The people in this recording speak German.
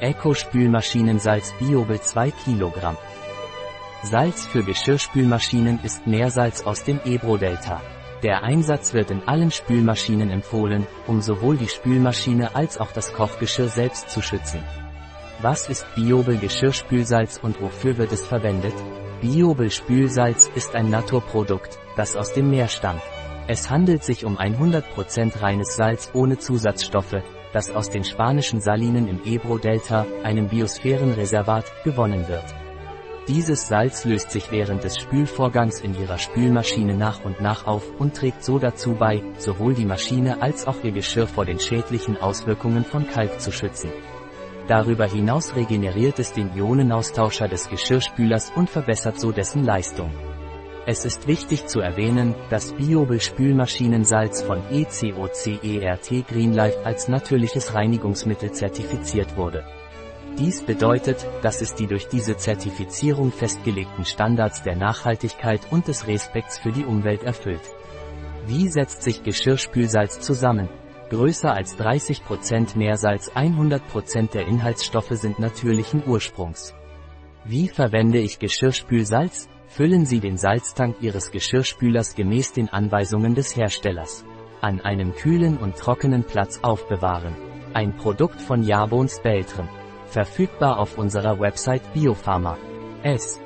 Eco-Spülmaschinensalz Biobel 2 Kilogramm. Salz für Geschirrspülmaschinen ist Meersalz aus dem Ebro-Delta. Der Einsatz wird in allen Spülmaschinen empfohlen, um sowohl die Spülmaschine als auch das Kochgeschirr selbst zu schützen. Was ist Biobel Geschirrspülsalz und wofür wird es verwendet? Biobel Spülsalz ist ein Naturprodukt, das aus dem Meer stammt. Es handelt sich um 100% reines Salz ohne Zusatzstoffe, das aus den spanischen Salinen im Ebro-Delta, einem Biosphärenreservat, gewonnen wird. Dieses Salz löst sich während des Spülvorgangs in ihrer Spülmaschine nach und nach auf und trägt so dazu bei, sowohl die Maschine als auch ihr Geschirr vor den schädlichen Auswirkungen von Kalk zu schützen. Darüber hinaus regeneriert es den Ionenaustauscher des Geschirrspülers und verbessert so dessen Leistung. Es ist wichtig zu erwähnen, dass Biobel Spülmaschinensalz von ECOCERT Greenlife als natürliches Reinigungsmittel zertifiziert wurde. Dies bedeutet, dass es die durch diese Zertifizierung festgelegten Standards der Nachhaltigkeit und des Respekts für die Umwelt erfüllt. Wie setzt sich Geschirrspülsalz zusammen? Größer als 30% Meersalz 100% der Inhaltsstoffe sind natürlichen Ursprungs. Wie verwende ich Geschirrspülsalz? Füllen Sie den Salztank Ihres Geschirrspülers gemäß den Anweisungen des Herstellers. An einem kühlen und trockenen Platz aufbewahren. Ein Produkt von Jabons Beltram. Verfügbar auf unserer Website Biopharma. S.